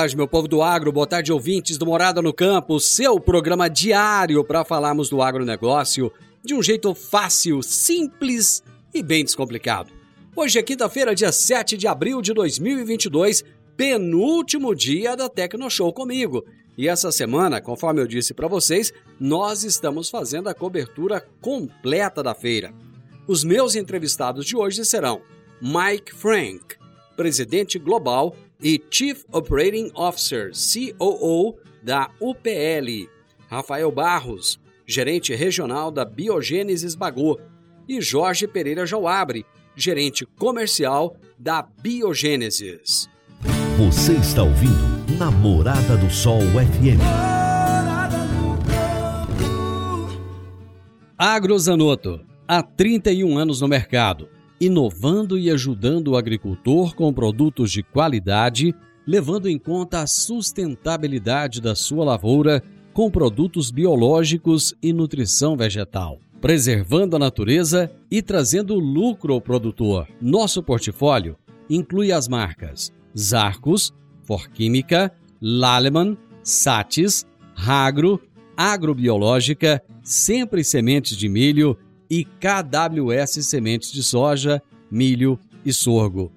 Tarde, meu povo do agro, boa tarde, ouvintes do Morada no Campo, seu programa diário para falarmos do agronegócio de um jeito fácil, simples e bem descomplicado. Hoje é quinta-feira, dia 7 de abril de 2022, penúltimo dia da Tecnoshow comigo. E essa semana, conforme eu disse para vocês, nós estamos fazendo a cobertura completa da feira. Os meus entrevistados de hoje serão Mike Frank, presidente global e Chief Operating Officer, COO da UPL, Rafael Barros, gerente regional da Biogênesis Bagô, e Jorge Pereira Jauabre, gerente comercial da Biogênesis. Você está ouvindo Namorada do Sol FM. Agrozanoto, há 31 anos no mercado, inovando e ajudando o agricultor com produtos de qualidade, levando em conta a sustentabilidade da sua lavoura com produtos biológicos e nutrição vegetal, preservando a natureza e trazendo lucro ao produtor. Nosso portfólio inclui as marcas Zarcos, Forquímica, Laleman, Satis, Ragro, Agrobiológica, Sempre Sementes de Milho e KWS Sementes de Soja, Milho e Sorgo.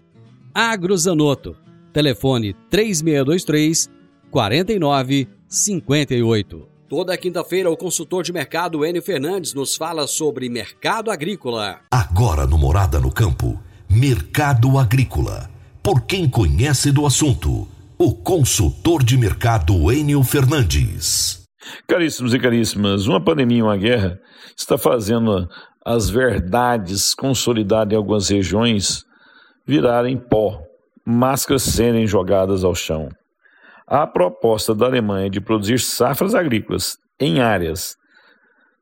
Agrozanoto. Telefone 3623 4958. Toda quinta-feira, o consultor de mercado Enio Fernandes nos fala sobre mercado agrícola. Agora no Morada no Campo, Mercado Agrícola. Por quem conhece do assunto, o consultor de mercado Enio Fernandes. Caríssimos e caríssimas, uma pandemia e uma guerra está fazendo as verdades consolidadas em algumas regiões virarem pó, máscaras serem jogadas ao chão. A proposta da Alemanha de produzir safras agrícolas em áreas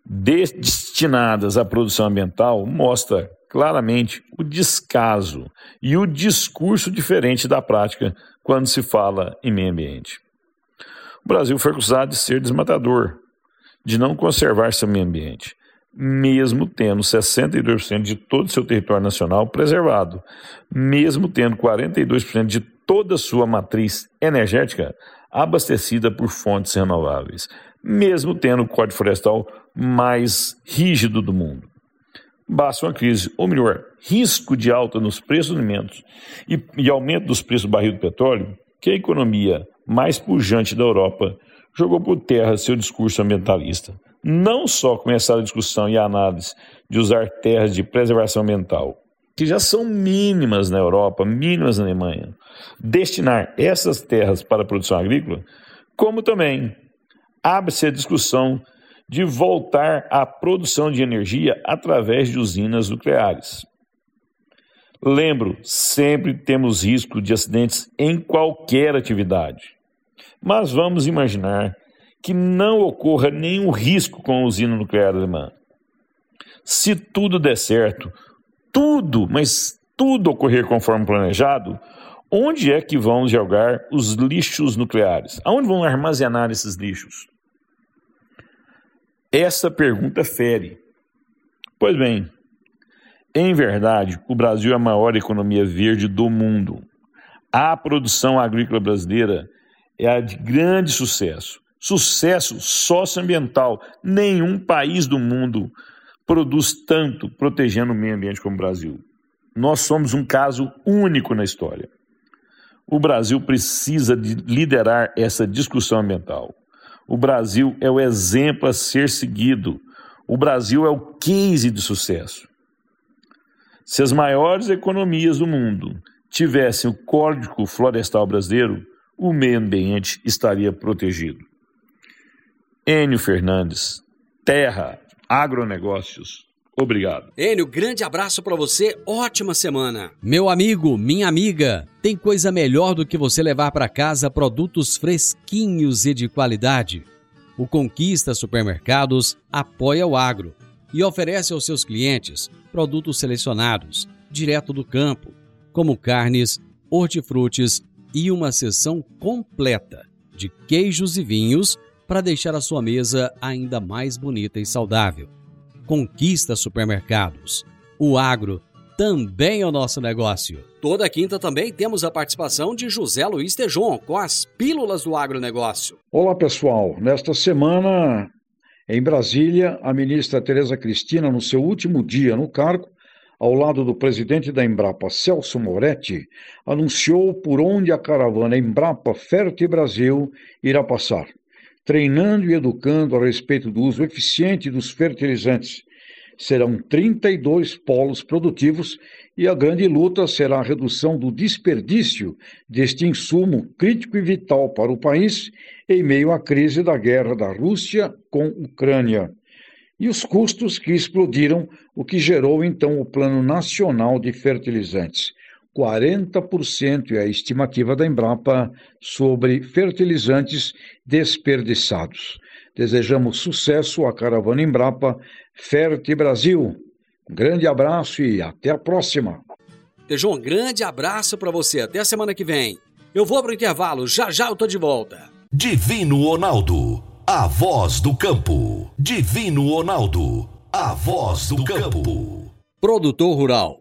destinadas à produção ambiental mostra claramente o descaso e o discurso diferente da prática quando se fala em meio ambiente. O Brasil foi acusado de ser desmatador, de não conservar seu meio ambiente, mesmo tendo 62% de todo o seu território nacional preservado, mesmo tendo 42% de toda a sua matriz energética abastecida por fontes renováveis, mesmo tendo o Código Florestal mais rígido do mundo. Basta uma crise, ou melhor, risco de alta nos preços dos alimentos e, e aumento dos preços do barril do petróleo, que a economia mais pujante da Europa jogou por terra seu discurso ambientalista. Não só começar a discussão e a análise de usar terras de preservação ambiental, que já são mínimas na Europa, mínimas na Alemanha, destinar essas terras para a produção agrícola, como também abre-se a discussão de voltar à produção de energia através de usinas nucleares. Lembro, sempre temos risco de acidentes em qualquer atividade. Mas vamos imaginar que não ocorra nenhum risco com a usina nuclear alemã. Se tudo der certo, tudo, mas tudo ocorrer conforme planejado, onde é que vão jogar os lixos nucleares? Aonde vão armazenar esses lixos? Essa pergunta fere. Pois bem, em verdade, o Brasil é a maior economia verde do mundo. A produção agrícola brasileira é a de grande sucesso. Sucesso socioambiental. Nenhum país do mundo produz tanto protegendo o meio ambiente como o Brasil. Nós somos um caso único na história. O Brasil precisa de liderar essa discussão ambiental. O Brasil é o exemplo a ser seguido. O Brasil é o case de sucesso. Se as maiores economias do mundo tivessem o Código Florestal Brasileiro, o meio ambiente estaria protegido. Enio Fernandes, Terra, Agronegócios. Obrigado. Enio, grande abraço para você, ótima semana. Meu amigo, minha amiga, tem coisa melhor do que você levar para casa produtos fresquinhos e de qualidade. O Conquista Supermercados apoia o agro e oferece aos seus clientes produtos selecionados, direto do campo, como carnes, hortifrutis e uma seção completa de queijos e vinhos para deixar a sua mesa ainda mais bonita e saudável. Conquista Supermercados. O agro também é o nosso negócio. Toda quinta também temos a participação de José Luiz Tejon com as Pílulas do Agronegócio. Olá, pessoal. Nesta semana, em Brasília, a ministra Tereza Cristina, no seu último dia no cargo, ao lado do presidente da Embrapa, Celso Moretti, anunciou por onde a caravana Embrapa Ferte Brasil irá passar treinando e educando a respeito do uso eficiente dos fertilizantes. Serão 32 polos produtivos e a grande luta será a redução do desperdício deste insumo crítico e vital para o país em meio à crise da guerra da Rússia com Ucrânia. E os custos que explodiram, o que gerou então o Plano Nacional de Fertilizantes. 40% é a estimativa da Embrapa sobre fertilizantes desperdiçados. Desejamos sucesso à caravana Embrapa Ferte Brasil. Um grande abraço e até a próxima. Tejon, um grande abraço para você. Até a semana que vem. Eu vou para o intervalo, já já eu tô de volta. Divino Ronaldo, a voz do campo. Divino Ronaldo, a voz do campo. Produtor Rural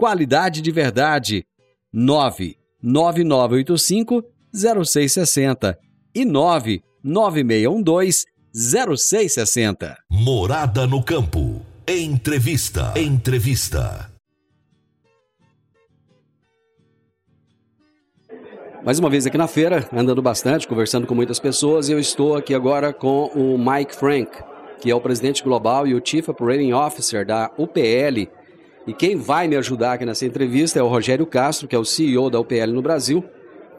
Qualidade de verdade. 99985 0660 e 99612 0660. Morada no campo. Entrevista. Entrevista. Mais uma vez aqui na feira, andando bastante, conversando com muitas pessoas, e eu estou aqui agora com o Mike Frank, que é o presidente global e o Chief Operating Officer da UPL, e quem vai me ajudar aqui nessa entrevista é o Rogério Castro, que é o CEO da UPL no Brasil,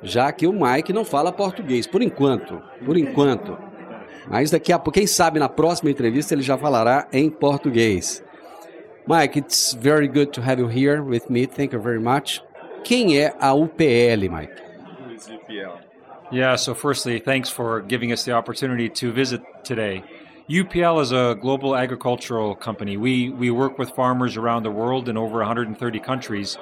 já que o Mike não fala português, por enquanto, por enquanto. Mas daqui a pouco, quem sabe na próxima entrevista ele já falará em português. Mike, it's very good to have you here with me. Thank you very much. Quem é a UPL, Mike? Yeah, so firstly, thanks for giving us the opportunity to visit today. UPL is a global agricultural company. We we work with farmers around the world in over 130 countries,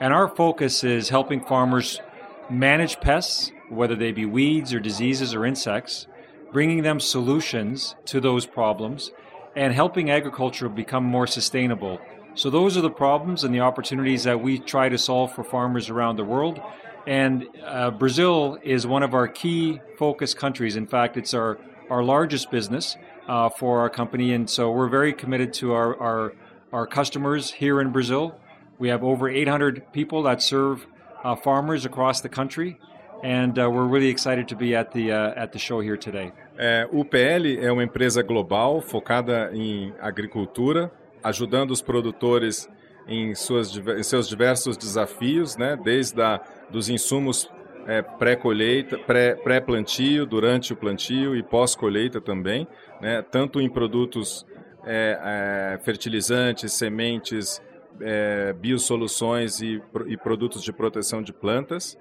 and our focus is helping farmers manage pests, whether they be weeds or diseases or insects, bringing them solutions to those problems, and helping agriculture become more sustainable. So those are the problems and the opportunities that we try to solve for farmers around the world. And uh, Brazil is one of our key focus countries. In fact, it's our, our largest business uh, for our company. And so we're very committed to our, our, our customers here in Brazil. We have over 800 people that serve uh, farmers across the country. And uh, we're really excited to be at the, uh, at the show here today. É, UPL é uma empresa global focada em agricultura, ajudando os produtores em, suas, em seus diversos desafios, né? desde a, dos insumos é, pré-colheita, pré-plantio, durante o plantio e pós-colheita também, né, tanto em produtos é, é, fertilizantes, sementes, é, biosoluções e, e, produtos de proteção de plantas.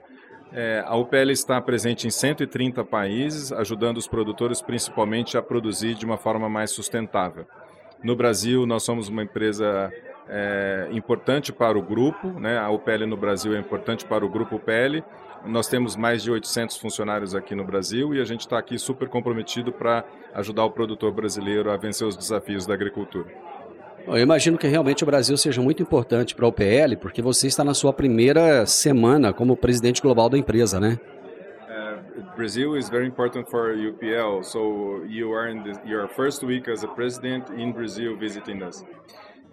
É, a UPL está presente em 130 países, ajudando os produtores principalmente a produzir de uma forma mais sustentável. No Brasil, nós somos uma empresa é importante para o grupo, né? A UPL no Brasil é importante para o grupo UPL. Nós temos mais de 800 funcionários aqui no Brasil e a gente está aqui super comprometido para ajudar o produtor brasileiro a vencer os desafios da agricultura. Eu imagino que realmente o Brasil seja muito importante para a UPL, porque você está na sua primeira semana como presidente global da empresa, né? Uh, Brazil is very important for UPL, so you are in the, your first week as a president in Brazil visiting us.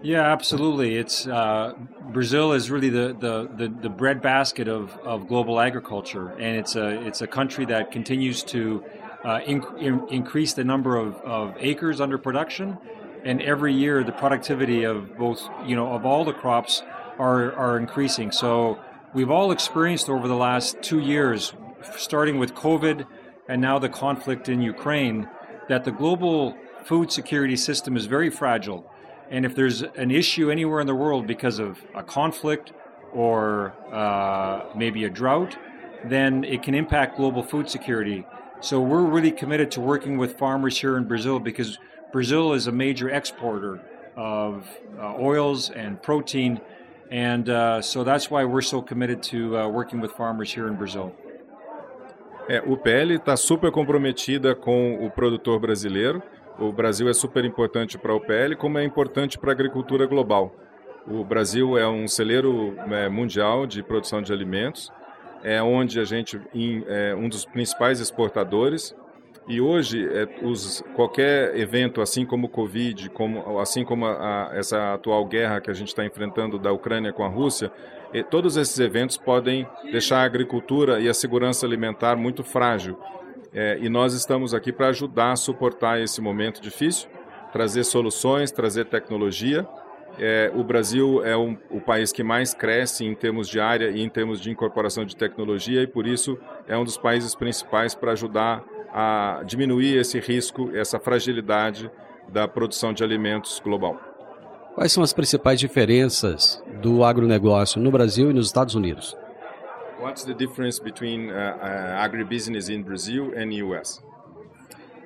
Yeah, absolutely. It's uh, Brazil is really the, the, the, the breadbasket of, of global agriculture, and it's a it's a country that continues to uh, in, in, increase the number of, of acres under production and every year the productivity of both you know of all the crops are are increasing. So we've all experienced over the last two years, starting with COVID and now the conflict in Ukraine, that the global food security system is very fragile. And if there's an issue anywhere in the world because of a conflict or uh, maybe a drought, then it can impact global food security. So we're really committed to working with farmers here in Brazil because Brazil is a major exporter of uh, oils and protein, and uh, so that's why we're so committed to uh, working with farmers here in Brazil. É, o PL está super comprometida com o produtor brasileiro. O Brasil é super importante para o PL, como é importante para a agricultura global. O Brasil é um celeiro é, mundial de produção de alimentos, é onde a gente é um dos principais exportadores e hoje, é, os, qualquer evento, assim como o Covid, como, assim como a, a, essa atual guerra que a gente está enfrentando da Ucrânia com a Rússia, e, todos esses eventos podem deixar a agricultura e a segurança alimentar muito frágil. É, e nós estamos aqui para ajudar a suportar esse momento difícil, trazer soluções, trazer tecnologia. É, o Brasil é um, o país que mais cresce em termos de área e em termos de incorporação de tecnologia, e por isso é um dos países principais para ajudar a diminuir esse risco, essa fragilidade da produção de alimentos global. Quais são as principais diferenças do agronegócio no Brasil e nos Estados Unidos? What's the difference between uh, uh, agribusiness in Brazil and US?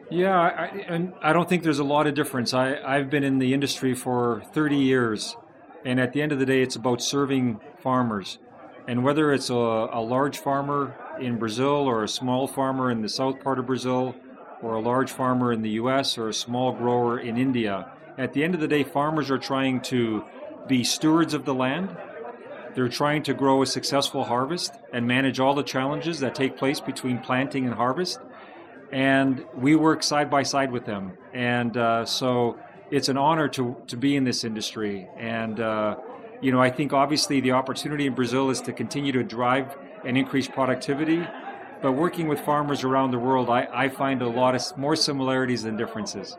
Yeah, I, I don't think there's a lot of difference. I, I've been in the industry for 30 years, and at the end of the day, it's about serving farmers. And whether it's a, a large farmer in Brazil or a small farmer in the south part of Brazil or a large farmer in the US or a small grower in India, at the end of the day, farmers are trying to be stewards of the land. They're trying to grow a successful harvest and manage all the challenges that take place between planting and harvest. And we work side by side with them. And uh, so it's an honor to, to be in this industry. And, uh, you know, I think obviously the opportunity in Brazil is to continue to drive and increase productivity. But working with farmers around the world, I, I find a lot of more similarities than differences.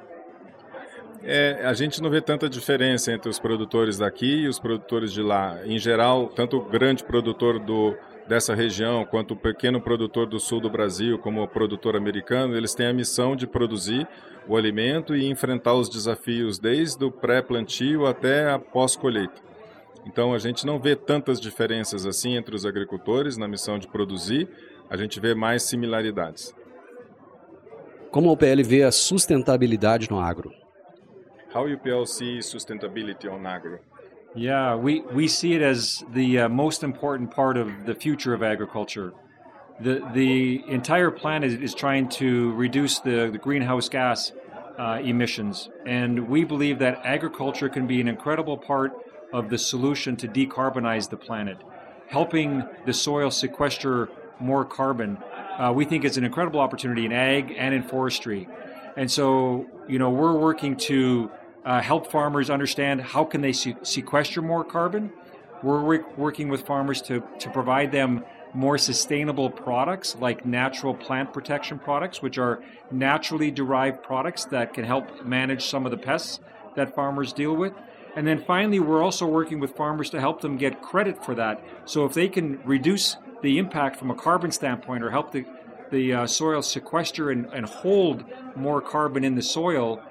É, a gente não vê tanta diferença entre os produtores daqui e os produtores de lá. Em geral, tanto o grande produtor do, dessa região quanto o pequeno produtor do sul do Brasil, como o produtor americano, eles têm a missão de produzir o alimento e enfrentar os desafios desde o pré-plantio até a pós-colheita. Então a gente não vê tantas diferenças assim entre os agricultores na missão de produzir, a gente vê mais similaridades. Como a UPL vê a sustentabilidade no agro? How UPL sees sustainability on agro? Yeah, we, we see it as the uh, most important part of the future of agriculture. The, the entire planet is trying to reduce the, the greenhouse gas uh, emissions, and we believe that agriculture can be an incredible part of the solution to decarbonize the planet, helping the soil sequester more carbon. Uh, we think it's an incredible opportunity in ag and in forestry. And so, you know, we're working to uh, help farmers understand how can they sequester more carbon. We're working with farmers to, to provide them more sustainable products like natural plant protection products, which are naturally derived products that can help manage some of the pests that farmers deal with. And then finally, we're also working with farmers to help them get credit for that. So if they can reduce the impact from a carbon standpoint or help the, the uh, soil sequester and, and hold more carbon in the soil,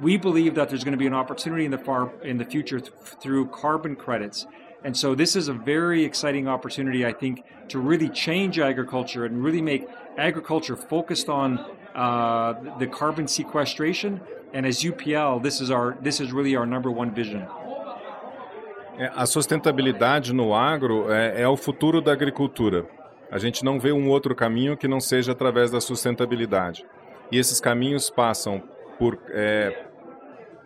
we believe that there's going to be an opportunity in the far in the future th- through carbon credits. And so this is a very exciting opportunity, I think, to really change agriculture and really make agriculture focused on uh, the carbon sequestration And as UPL, this is our this is really our number one vision. A sustentabilidade no agro é, é o futuro da agricultura. A gente não vê um outro caminho que não seja através da sustentabilidade. E esses caminhos passam por é,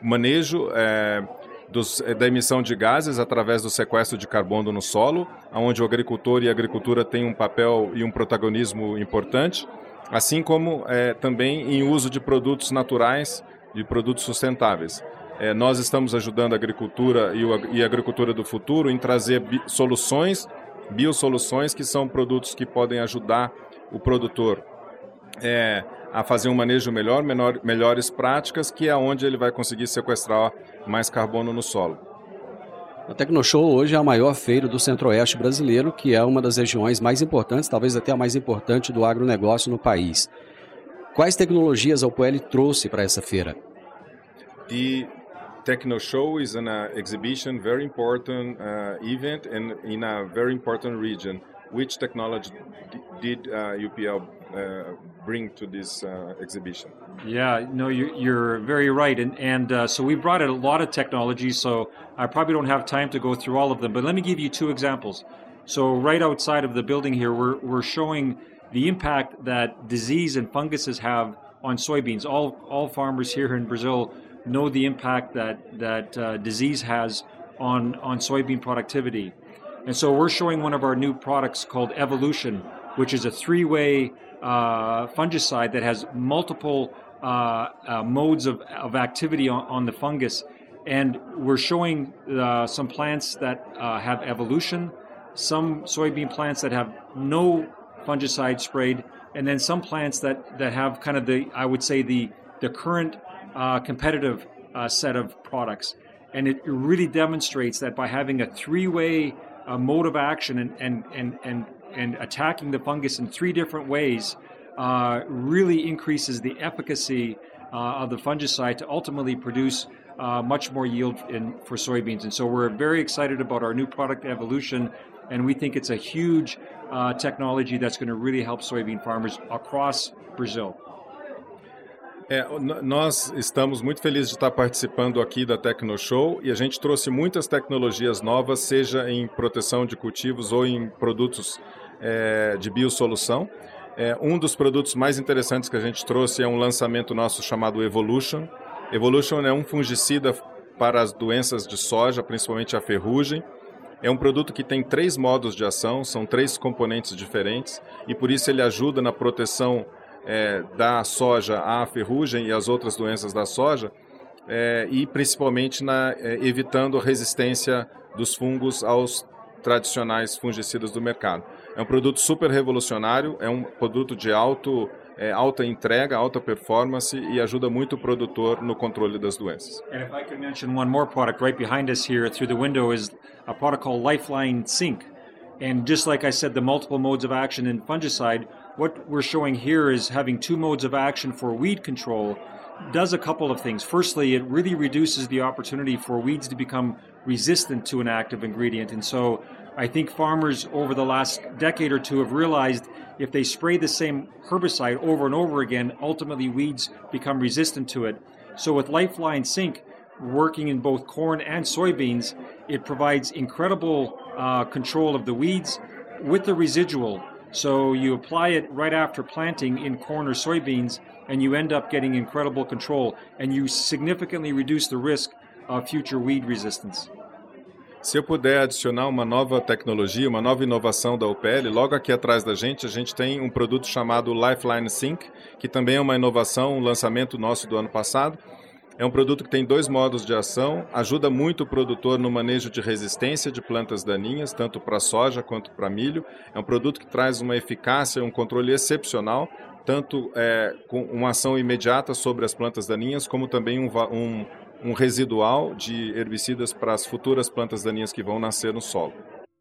manejo é, dos, é, da emissão de gases através do sequestro de carbono no solo, onde o agricultor e a agricultura têm um papel e um protagonismo importante, assim como é, também em uso de produtos naturais e produtos sustentáveis. É, nós estamos ajudando a agricultura e, o, e a agricultura do futuro em trazer bi soluções, biosoluções, que são produtos que podem ajudar o produtor é, a fazer um manejo melhor, menor, melhores práticas, que é onde ele vai conseguir sequestrar mais carbono no solo. A Tecnoshow hoje é a maior feira do centro-oeste brasileiro, que é uma das regiões mais importantes, talvez até a mais importante do agronegócio no país. Quais tecnologias a UPL trouxe para essa feira? The Techno Show is an uh, exhibition, very important uh, event, and in a very important region. Which technology did uh, UPL bring to this uh, exhibition? Yeah, no, you're, you're very right, and and uh, so we brought in a lot of technology. So I probably don't have time to go through all of them, but let me give you two examples. So right outside of the building here, we're we're showing the impact that disease and funguses have on soybeans. All all farmers here in Brazil know the impact that that uh, disease has on on soybean productivity. And so we're showing one of our new products called Evolution, which is a three-way uh, fungicide that has multiple uh, uh modes of, of activity on, on, the fungus. And we're showing uh, some plants that have evolution, some soybean plants that have no fungicide sprayed, and then some plants that, that have kind of the, I would say, the, the current competitive set of products. And it really demonstrates that by having a three way uh, mode of action and, and, and, and, and attacking the fungus in three different ways uh, really increases the efficacy uh, of the fungicide to ultimately produce uh, much more yield in, for soybeans. And so we're very excited about our new product evolution, and we think it's a huge technology that's going to really help soybean farmers across Brazil. É, nós estamos muito felizes de estar participando aqui da Tecno Show e a gente trouxe muitas tecnologias novas, seja em proteção de cultivos ou em produtos é, de biosolução. É, um dos produtos mais interessantes que a gente trouxe é um lançamento nosso chamado Evolution. Evolution é um fungicida para as doenças de soja, principalmente a ferrugem. É um produto que tem três modos de ação, são três componentes diferentes e por isso ele ajuda na proteção é, da soja à ferrugem e as outras doenças da soja, é, e principalmente na, é, evitando a resistência dos fungos aos tradicionais fungicidas do mercado. É um produto super revolucionário, é um produto de alto, é, alta entrega, alta performance e ajuda muito o produtor no controle das doenças. And if I could mention one more product right behind us here through the window is a product called Lifeline Sync. And just like I said, the multiple modes of action in fungicide, what we're showing here is having two modes of action for weed control does a couple of things. Firstly, it really reduces the opportunity for weeds to become resistant to an active ingredient. And so I think farmers over the last decade or two have realized if they spray the same herbicide over and over again, ultimately weeds become resistant to it. So with Lifeline Sync working in both corn and soybeans, it provides incredible uh, control of the weeds with the residual so you apply it right after planting in corn or soybeans, and you end up getting incredible control, and you significantly reduce the risk of future weed resistance. Se eu puder adicionar uma nova tecnologia, uma nova inovação da UPL, logo aqui atrás da gente, a gente tem um produto chamado Lifeline Sync, que também é uma inovação, um lançamento nosso do ano passado, é um produto que tem dois modos de ação, ajuda muito o produtor no manejo de resistência de plantas daninhas, tanto para soja quanto para milho. É um produto que traz uma eficácia e um controle excepcional, tanto é, com uma ação imediata sobre as plantas daninhas, como também um, um, um residual de herbicidas para as futuras plantas daninhas que vão nascer no solo.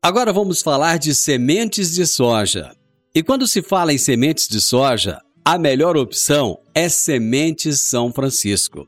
Agora vamos falar de sementes de soja. E quando se fala em sementes de soja, a melhor opção é Sementes São Francisco.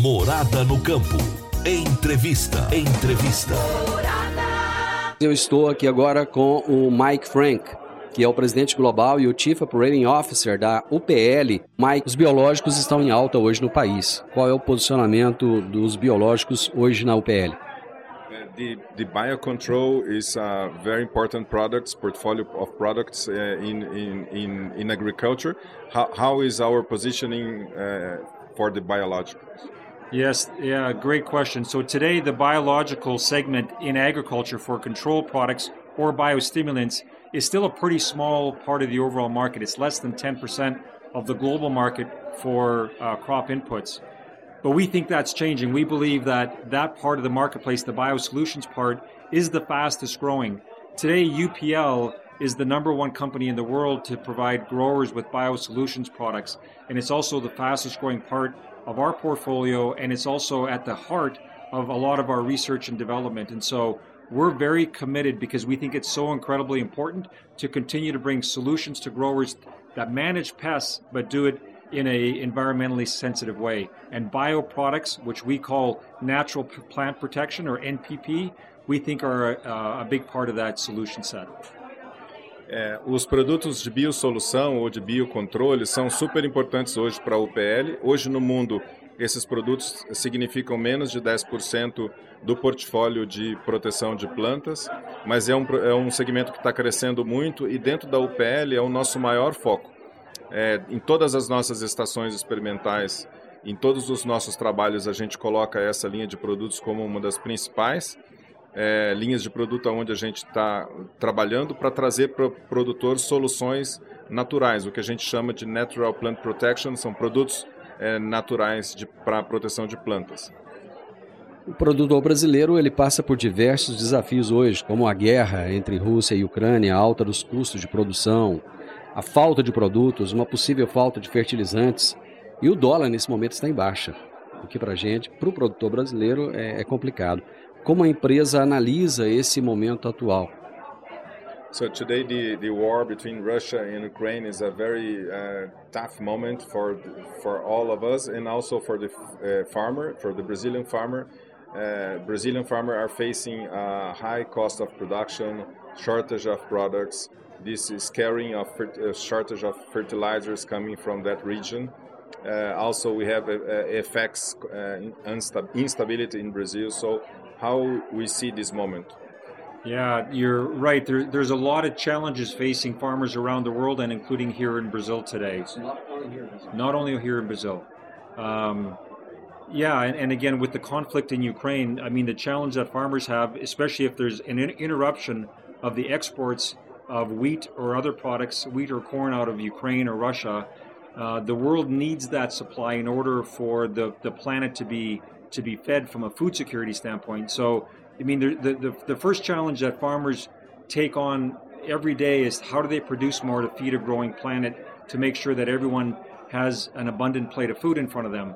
Morada no campo. Entrevista. Entrevista. Eu estou aqui agora com o Mike Frank, que é o presidente global e o Chief Operating Officer da UPL. Mike, os biológicos estão em alta hoje no país. Qual é o posicionamento dos biológicos hoje na UPL? The, the biocontrol is a very important products portfolio of products uh, in, in, in, in agriculture. How, how is our positioning uh, for the biologicals? Yes, yeah, great question. So today, the biological segment in agriculture for control products or biostimulants is still a pretty small part of the overall market. It's less than 10% of the global market for uh, crop inputs. But we think that's changing. We believe that that part of the marketplace, the biosolutions part, is the fastest growing. Today, UPL is the number one company in the world to provide growers with biosolutions products, and it's also the fastest growing part of our portfolio, and it's also at the heart of a lot of our research and development. And so we're very committed because we think it's so incredibly important to continue to bring solutions to growers that manage pests but do it in a environmentally sensitive way. And bioproducts, which we call natural plant protection or NPP, we think are a, a big part of that solution set. É, os produtos de biosolução ou de biocontrole são super importantes hoje para a UPL. Hoje no mundo, esses produtos significam menos de 10% do portfólio de proteção de plantas, mas é um, é um segmento que está crescendo muito e dentro da UPL é o nosso maior foco. É, em todas as nossas estações experimentais, em todos os nossos trabalhos, a gente coloca essa linha de produtos como uma das principais é, linhas de produto onde a gente está trabalhando para trazer para o produtor soluções naturais, o que a gente chama de Natural Plant Protection, são produtos é, naturais para a proteção de plantas. O produtor brasileiro ele passa por diversos desafios hoje, como a guerra entre Rússia e Ucrânia, a alta dos custos de produção, a falta de produtos, uma possível falta de fertilizantes e o dólar nesse momento está em baixa, o que para gente, para o produtor brasileiro, é, é complicado. Como a empresa analisa esse momento atual? So today the, the war between Russia and Ukraine is a very uh, tough moment for for all of us and also for the uh, farmer, for the Brazilian farmer. Uh, Brazilian farmer are facing a high cost of production, shortage of products. This is carrying a uh, shortage of fertilizers coming from that region. Uh, also, we have effects uh, instability in Brazil. So how we see this moment. Yeah, you're right. There, there's a lot of challenges facing farmers around the world, and including here in Brazil today. not only here in Brazil. Not only here in Brazil. Um, yeah, and, and, again, with the conflict in Ukraine, I mean, the challenge that farmers have, especially if there's an interruption of the exports of wheat or other products, wheat or corn out of Ukraine or Russia, uh, the world needs that supply in order for the, the planet to be to be fed from a food security standpoint. So, I mean, the, the, the first challenge that farmers take on every day is how do they produce more to feed a growing planet to make sure that everyone has an abundant plate of food in front of them.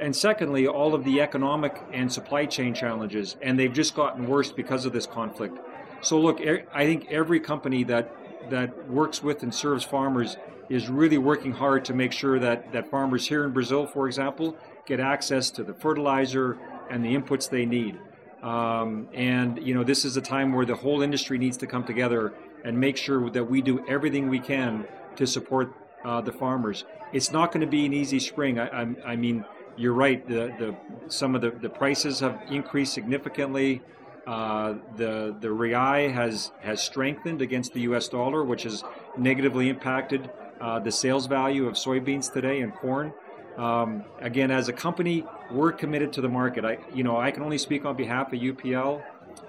And secondly, all of the economic and supply chain challenges, and they've just gotten worse because of this conflict. So, look, I think every company that that works with and serves farmers is really working hard to make sure that, that farmers here in Brazil, for example, get access to the fertilizer and the inputs they need. Um, and you know, this is a time where the whole industry needs to come together and make sure that we do everything we can to support uh, the farmers. It's not going to be an easy spring. I, I, I mean, you're right. The, the some of the, the prices have increased significantly. Uh, the the real has has strengthened against the U.S. dollar, which has negatively impacted uh, the sales value of soybeans today and corn. Um, again, as a company, we're committed to the market. I, you know, I can only speak on behalf of UPL.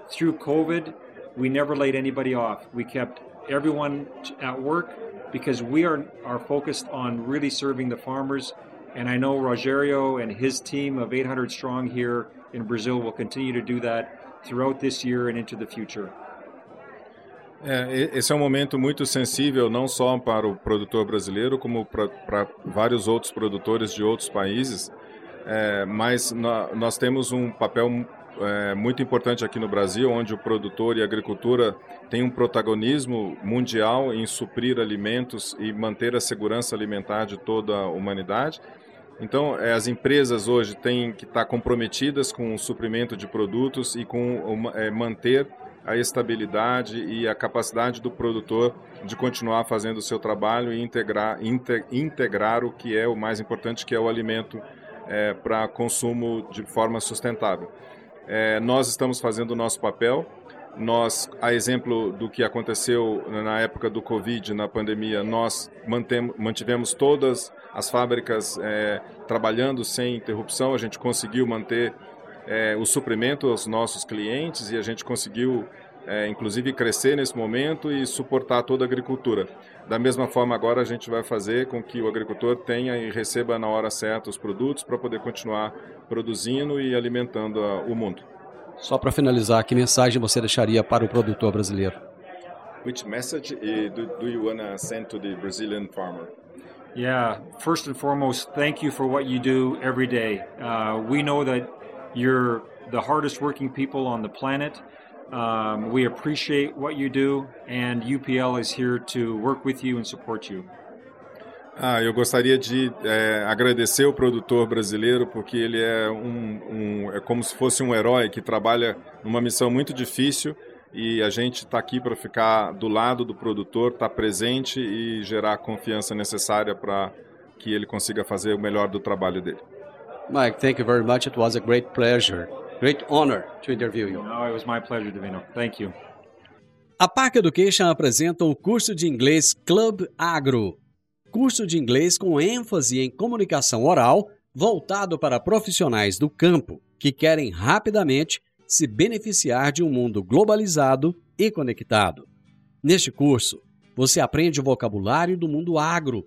Through COVID, we never laid anybody off. We kept everyone at work because we are are focused on really serving the farmers. And I know Rogerio and his team of 800 strong here in Brazil will continue to do that throughout this year and into the future. É, esse é um momento muito sensível, não só para o produtor brasileiro, como para, vários outros produtores de outros países. É, mas nós temos um papel é, muito importante aqui no Brasil, onde o produtor e a agricultura têm um protagonismo mundial em suprir alimentos e manter a segurança alimentar de toda a humanidade. Então, é, as empresas hoje têm que estar comprometidas com o suprimento de produtos e com é, manter a estabilidade e a capacidade do produtor de continuar fazendo o seu trabalho e integrar, integrar o que é o mais importante, que é o alimento é, para consumo de forma sustentável. É, nós estamos fazendo o nosso papel. Nós, a exemplo do que aconteceu na época do Covid, na pandemia, nós mantemos, mantivemos todas as fábricas é, trabalhando sem interrupção. A gente conseguiu manter é, o suprimento aos nossos clientes e a gente conseguiu, é, inclusive, crescer nesse momento e suportar toda a agricultura. Da mesma forma, agora a gente vai fazer com que o agricultor tenha e receba na hora certa os produtos para poder continuar produzindo e alimentando a, o mundo. Só para finalizar, que mensagem você deixaria para o produtor brasileiro? Which message do, do you want to send to the Brazilian farmer? Yeah, first and foremost, thank you for what you do every day. Uh, we know that You're the hardest working people on the planet. Um, we appreciate what you do, and UPL is here to work with you and support you. Ah, eu gostaria de é, agradecer o produtor brasileiro porque ele é um, um, é como se fosse um herói que trabalha numa missão muito difícil e a gente está aqui para ficar do lado do produtor, estar tá presente e gerar a confiança necessária para que ele consiga fazer o melhor do trabalho dele. Mike, thank you very much. It was a great pleasure, great honor to interview you. No, it was my pleasure, Divino. Thank you. A Park Education apresenta o curso de inglês Club Agro, curso de inglês com ênfase em comunicação oral, voltado para profissionais do campo que querem rapidamente se beneficiar de um mundo globalizado e conectado. Neste curso, você aprende o vocabulário do mundo agro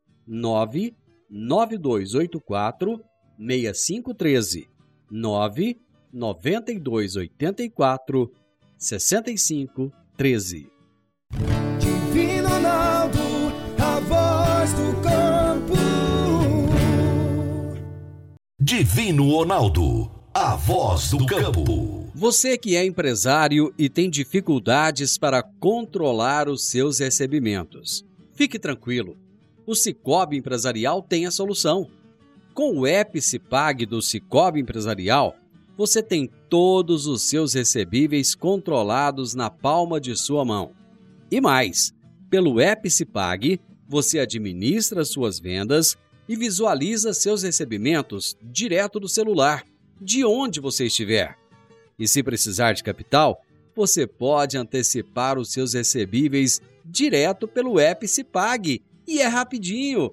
99284 6513 99284 6513 Divino Ronaldo, a voz do campo. Divino Ronaldo, a voz do campo. Você que é empresário e tem dificuldades para controlar os seus recebimentos, fique tranquilo o Cicobi Empresarial tem a solução. Com o Epicipag do Cicobi Empresarial, você tem todos os seus recebíveis controlados na palma de sua mão. E mais, pelo Epicipag, você administra suas vendas e visualiza seus recebimentos direto do celular, de onde você estiver. E se precisar de capital, você pode antecipar os seus recebíveis direto pelo Epicipag e é rapidinho.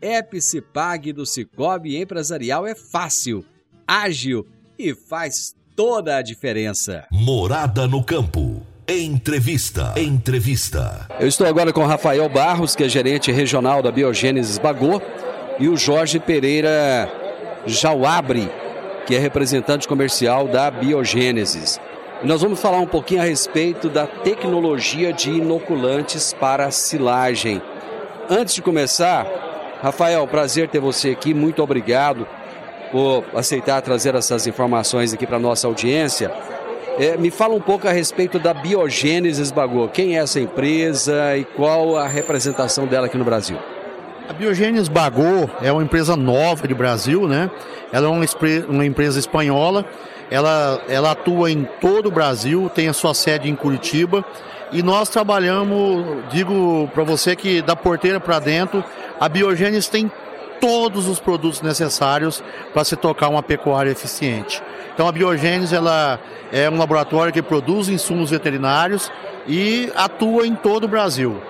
Epicipag do Cicobi Empresarial é fácil, ágil e faz toda a diferença. Morada no campo. Entrevista. Entrevista. Eu estou agora com Rafael Barros, que é gerente regional da Biogênesis Bagô, e o Jorge Pereira Jauabre, que é representante comercial da Biogênesis. Nós vamos falar um pouquinho a respeito da tecnologia de inoculantes para silagem. Antes de começar, Rafael, prazer ter você aqui. Muito obrigado por aceitar trazer essas informações aqui para nossa audiência. É, me fala um pouco a respeito da Biogênesis Bagô. Quem é essa empresa e qual a representação dela aqui no Brasil? A Biogênesis Bagô é uma empresa nova de Brasil, né? Ela é uma, uma empresa espanhola. Ela, ela atua em todo o Brasil, tem a sua sede em Curitiba. E nós trabalhamos, digo para você que da porteira para dentro, a Biogênesis tem todos os produtos necessários para se tocar uma pecuária eficiente. Então a Biogênese ela é um laboratório que produz insumos veterinários e atua em todo o Brasil.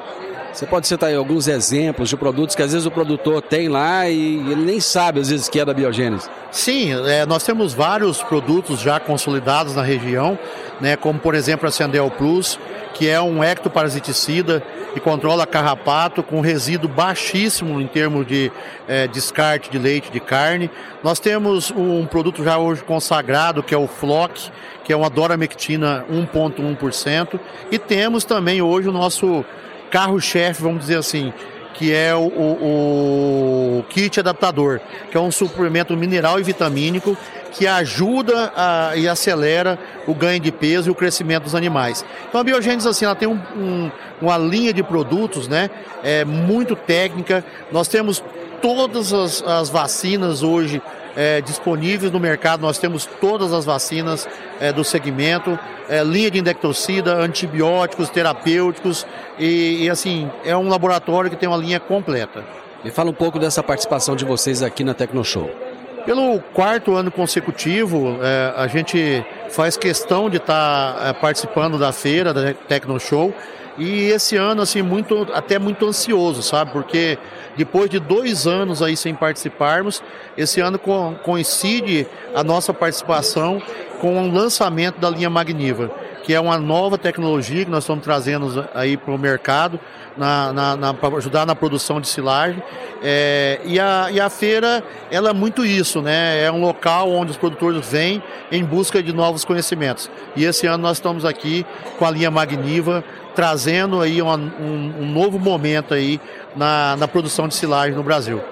Você pode citar aí alguns exemplos de produtos que às vezes o produtor tem lá e ele nem sabe às vezes que é da biogênese. Sim, é, nós temos vários produtos já consolidados na região, né, como por exemplo a Ciandel Plus, que é um ectoparasiticida que controla carrapato com resíduo baixíssimo em termos de é, descarte de leite de carne. Nós temos um produto já hoje consagrado que é o Flock, que é uma doramectina 1,1%, e temos também hoje o nosso carro-chefe, vamos dizer assim, que é o, o, o, kit adaptador, que é um suplemento mineral e vitamínico que ajuda a, e acelera o ganho de peso e o crescimento dos animais. Então a Biogênesis assim, ela tem um, um, uma linha de produtos, né, é muito técnica. Nós temos todas as, as vacinas hoje é, disponíveis no mercado. Nós temos todas as vacinas é, do segmento, é, linha de indectocida, antibióticos, terapêuticos e, e, assim é um laboratório que tem uma linha completa. Me fala um pouco dessa participação de vocês aqui na Tecnoshow. Pelo quarto ano consecutivo, é, a gente faz questão de estar tá, é, participando da feira da Tecnoshow e esse ano assim muito até muito ansioso, sabe? Porque depois de dois anos aí sem participarmos, esse ano co coincide a nossa participação com o lançamento da linha Magniva, que é uma nova tecnologia que nós estamos trazendo aí para o mercado, para ajudar na produção de silagem. É, e, a, e a feira, ela é muito isso, né? É um local onde os produtores vêm em busca de novos conhecimentos. E esse ano nós estamos aqui com a linha Magniva, trazendo aí uma, um, um novo momento aí na, na produção de silagem no Brasil.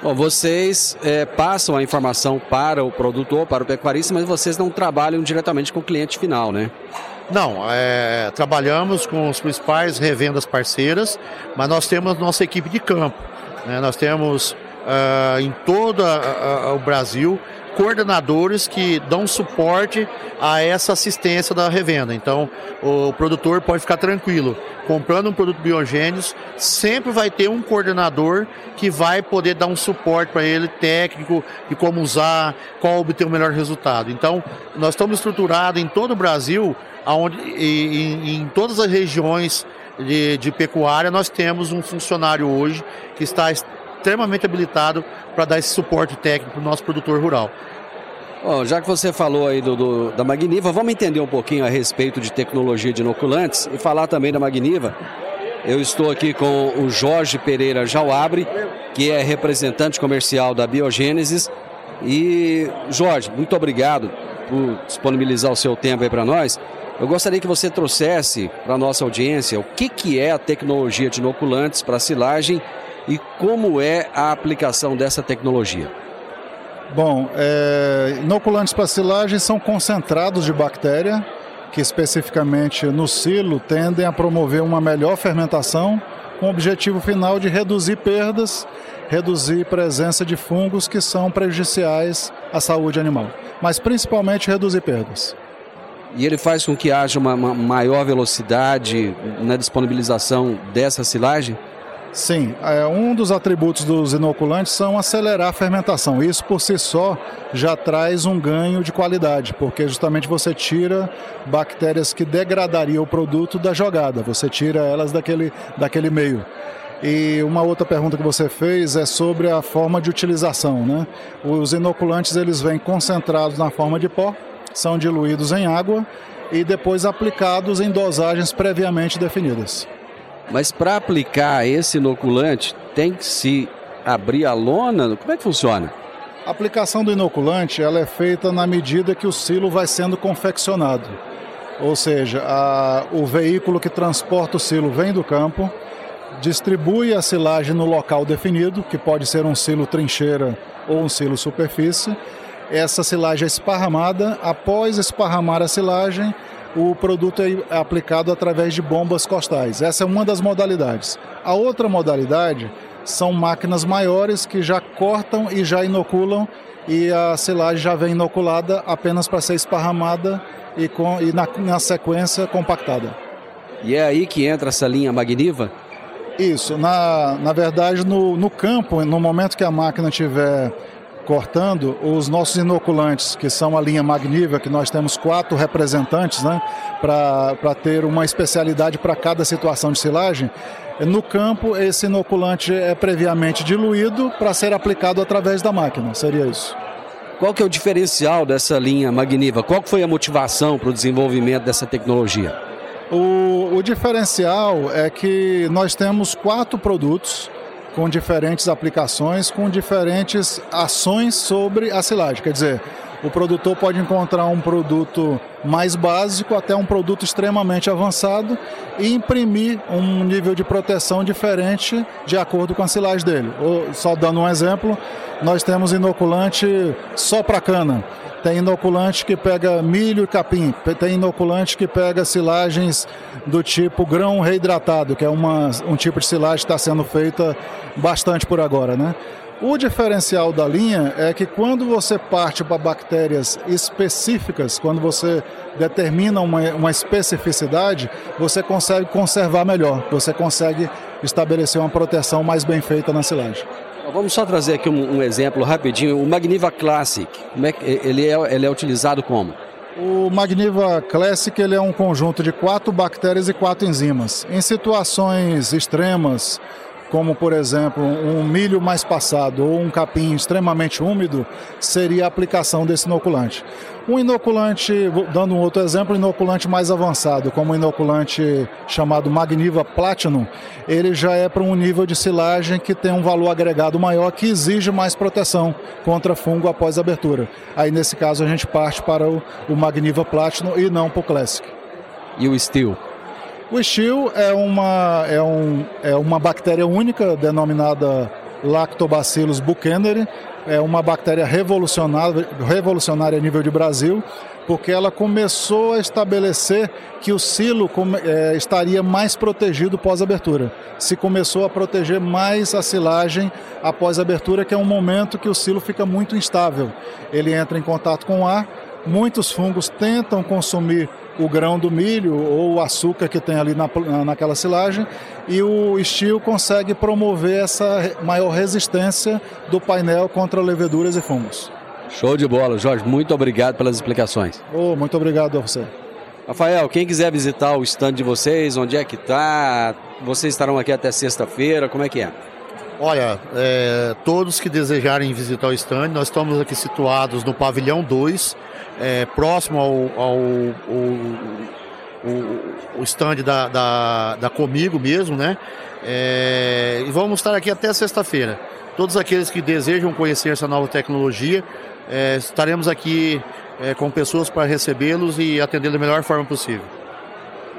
Bom, vocês é, passam a informação para o produtor, para o pecuarista, mas vocês não trabalham diretamente com o cliente final, né? Não, é, trabalhamos com os principais revendas parceiras, mas nós temos nossa equipe de campo. Né? Nós temos uh, em todo a, a, o Brasil coordenadores que dão suporte a essa assistência da revenda. Então, o produtor pode ficar tranquilo. Comprando um produto biogênico, sempre vai ter um coordenador que vai poder dar um suporte para ele técnico de como usar, qual obter o melhor resultado. Então, nós estamos estruturados em todo o Brasil, aonde, em, em todas as regiões de, de pecuária, nós temos um funcionário hoje que está extremamente habilitado para dar esse suporte técnico para o nosso produtor rural. Bom, já que você falou aí do, do, da Magniva, vamos entender um pouquinho a respeito de tecnologia de inoculantes e falar também da Magniva. Eu estou aqui com o Jorge Pereira Jauabre, que é representante comercial da Biogênesis. E, Jorge, muito obrigado por disponibilizar o seu tempo aí para nós. Eu gostaria que você trouxesse para a nossa audiência o que, que é a tecnologia de inoculantes para silagem e como é a aplicação dessa tecnologia. Bom, é, inoculantes para silagem são concentrados de bactéria que especificamente no silo tendem a promover uma melhor fermentação com o objetivo final de reduzir perdas, reduzir presença de fungos que são prejudiciais à saúde animal, mas principalmente reduzir perdas. E ele faz com que haja uma, uma maior velocidade na disponibilização dessa silagem? Sim, é, um dos atributos dos inoculantes são acelerar a fermentação. Isso por si só já traz um ganho de qualidade, porque justamente você tira bactérias que degradariam o produto da jogada, você tira elas daquele, daquele meio. E uma outra pergunta que você fez é sobre a forma de utilização, né? Os inoculantes eles vêm concentrados na forma de pó, são diluídos em água e depois aplicados em dosagens previamente definidas. Mas para aplicar esse inoculante, tem que se abrir a lona? Como é que funciona? A aplicação do inoculante ela é feita na medida que o silo vai sendo confeccionado. Ou seja, a, o veículo que transporta o silo vem do campo, distribui a silagem no local definido, que pode ser um silo trincheira ou um silo superfície. Essa silagem é esparramada. Após esparramar a silagem, o produto é aplicado através de bombas costais. Essa é uma das modalidades. A outra modalidade são máquinas maiores que já cortam e já inoculam e a silagem já vem inoculada apenas para ser esparramada e, com, e na, na sequência compactada. E é aí que entra essa linha Magniva? Isso, na, na verdade, no, no campo, no momento que a máquina estiver cortando, os nossos inoculantes, que são a linha Magniva, que nós temos quatro representantes, né, para ter uma especialidade para cada situação de silagem, no campo, esse inoculante é previamente diluído para ser aplicado através da máquina, seria isso. Qual que é o diferencial dessa linha Magniva? Qual foi a motivação para o desenvolvimento dessa tecnologia? O, o diferencial é que nós temos quatro produtos com diferentes aplicações, com diferentes ações sobre a silagem. Quer dizer, o produtor pode encontrar um produto mais básico até um produto extremamente avançado e imprimir um nível de proteção diferente de acordo com a silagem dele. Ou, só dando um exemplo, nós temos inoculante só para cana. Tem inoculante que pega milho e capim. Tem inoculante que pega silagens do tipo grão reidratado, que é uma, um tipo de silagem que está sendo feita bastante por agora, né? O diferencial da linha é que quando você parte para bactérias específicas, quando você determina uma, uma especificidade, você consegue conservar melhor, você consegue estabelecer uma proteção mais bem feita na silagem. Vamos só trazer aqui um, um exemplo rapidinho. O Magniva Classic, como é que ele é, ele é utilizado como? O Magniva Classic ele é um conjunto de quatro bactérias e quatro enzimas. Em situações extremas, como por exemplo um milho mais passado ou um capim extremamente úmido, seria a aplicação desse inoculante. Um inoculante, dando um outro exemplo, um inoculante mais avançado, como o um inoculante chamado Magniva Platinum, ele já é para um nível de silagem que tem um valor agregado maior, que exige mais proteção contra fungo após abertura. Aí nesse caso a gente parte para o, o Magniva Platinum e não para o Classic. E o Steel? O Steel é uma, é, um, é uma bactéria única denominada Lactobacillus buchaneri, é uma bactéria revolucionária, revolucionária a nível de Brasil, porque ela começou a estabelecer que o silo é, estaria mais protegido pós-abertura. Se começou a proteger mais a silagem após a abertura, que é um momento que o silo fica muito instável. Ele entra em contato com o ar, muitos fungos tentam consumir o grão do milho ou o açúcar que tem ali na, naquela silagem e o estilo consegue promover essa maior resistência do painel contra leveduras e fungos. Show de bola, Jorge. Muito obrigado pelas explicações. Oh, muito obrigado a você. Rafael, quem quiser visitar o stand de vocês, onde é que está? Vocês estarão aqui até sexta-feira, como é que é? Olha, é, todos que desejarem visitar o stand, nós estamos aqui situados no pavilhão 2, é, próximo ao, ao, ao, ao, stand da, da, da Comigo mesmo, né? É, e vamos estar aqui até sexta-feira. Todos aqueles que desejam conhecer essa nova tecnologia, é, estaremos aqui é, com pessoas para recebê-los e atender da melhor forma possível.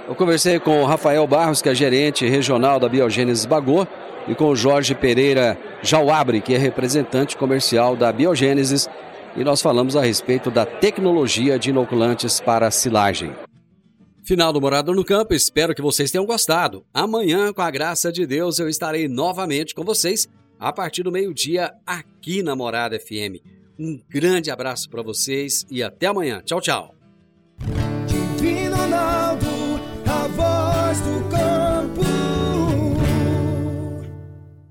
Eu conversei com o Rafael Barros, que é gerente regional da Biogênesis Bagô, e com o Jorge Pereira Jauabre, que é representante comercial da Biogênesis, e nós falamos a respeito da tecnologia de inoculantes para silagem. Final do Morado no Campo, espero que vocês tenham gostado. Amanhã, com a graça de Deus, eu estarei novamente com vocês a partir do meio-dia aqui na Morada FM. Um grande abraço para vocês e até amanhã. Tchau, tchau.